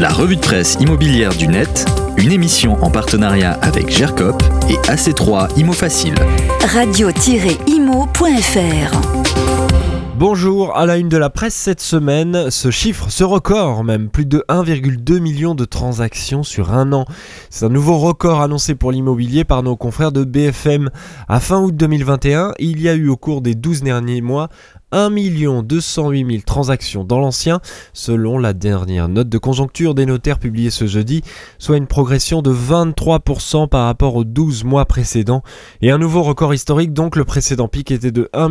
La revue de presse immobilière du net, une émission en partenariat avec GERCOP et AC3 Imo Facile. radio-imo.fr Bonjour, à la une de la presse cette semaine, ce chiffre, ce record même, plus de 1,2 million de transactions sur un an. C'est un nouveau record annoncé pour l'immobilier par nos confrères de BFM. À fin août 2021, il y a eu au cours des 12 derniers mois 1 208 000 transactions dans l'ancien, selon la dernière note de conjoncture des notaires publiée ce jeudi, soit une progression de 23% par rapport aux 12 mois précédents, et un nouveau record historique, donc le précédent pic était de 1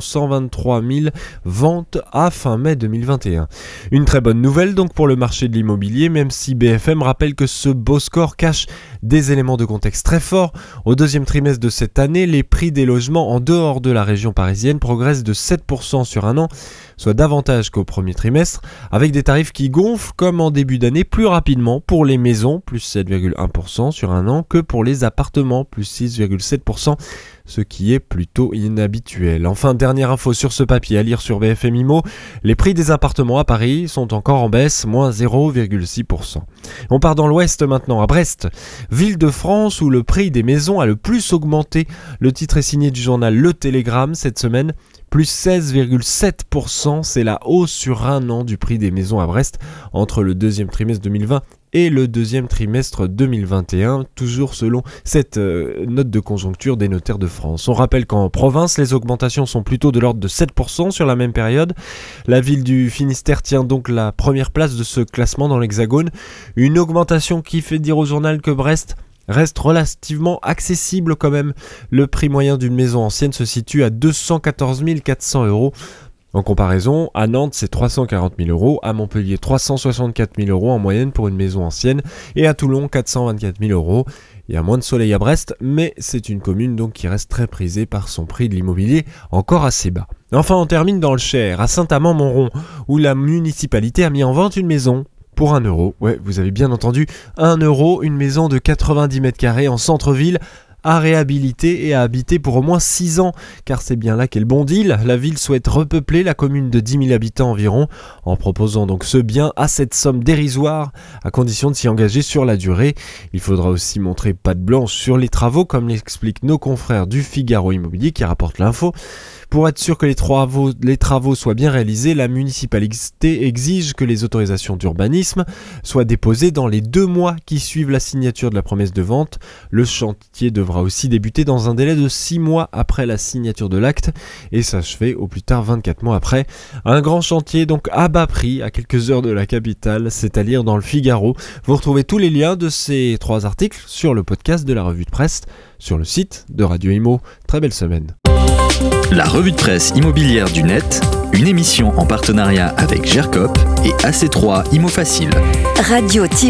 123 000 ventes à fin mai 2021. Une très bonne nouvelle donc pour le marché de l'immobilier, même si BFM rappelle que ce beau score cache des éléments de contexte très forts. Au deuxième trimestre de cette année, les prix des logements en dehors de la région parisienne progressent de 7% sur un an, soit davantage qu'au premier trimestre, avec des tarifs qui gonflent comme en début d'année plus rapidement pour les maisons, plus 7,1% sur un an, que pour les appartements, plus 6,7%, ce qui est plutôt inhabituel. Enfin, dernière info sur ce papier à lire sur BFM IMO, les prix des appartements à Paris sont encore en baisse, moins 0,6%. On part dans l'ouest maintenant, à Brest, ville de France où le prix des maisons a le plus augmenté. Le titre est signé du journal Le Télégramme cette semaine plus 16,7%, c'est la hausse sur un an du prix des maisons à Brest entre le deuxième trimestre 2020 et le deuxième trimestre 2021, toujours selon cette euh, note de conjoncture des notaires de France. On rappelle qu'en province, les augmentations sont plutôt de l'ordre de 7% sur la même période. La ville du Finistère tient donc la première place de ce classement dans l'Hexagone. Une augmentation qui fait dire au journal que Brest reste relativement accessible quand même. Le prix moyen d'une maison ancienne se situe à 214 400 euros. En comparaison, à Nantes c'est 340 000 euros, à Montpellier 364 000 euros en moyenne pour une maison ancienne, et à Toulon 424 000 euros. Il y a moins de soleil à Brest, mais c'est une commune donc qui reste très prisée par son prix de l'immobilier encore assez bas. Enfin, on termine dans le Cher, à Saint-Amand-Montrond, où la municipalité a mis en vente une maison pour 1 euro. Ouais, vous avez bien entendu, 1 euro, une maison de 90 mètres carrés en centre-ville à réhabiliter et à habiter pour au moins 6 ans, car c'est bien là qu'est le bon deal. La ville souhaite repeupler la commune de 10 000 habitants environ, en proposant donc ce bien à cette somme dérisoire, à condition de s'y engager sur la durée. Il faudra aussi montrer patte blanche sur les travaux, comme l'expliquent nos confrères du Figaro Immobilier qui rapportent l'info. Pour être sûr que les travaux, soient bien réalisés, la municipalité exige que les autorisations d'urbanisme soient déposées dans les deux mois qui suivent la signature de la promesse de vente. Le chantier devra aussi débuter dans un délai de 6 mois après la signature de l'acte et s'achever au plus tard 24 mois après. Un grand chantier donc à bas prix à quelques heures de la capitale, c'est à lire dans le Figaro. Vous retrouvez tous les liens de ces trois articles sur le podcast de la revue de presse sur le site de Radio Imo. Très belle semaine. La revue de presse immobilière du net, une émission en partenariat avec GERCOP et AC3 Imo Facile. radio-imo.fr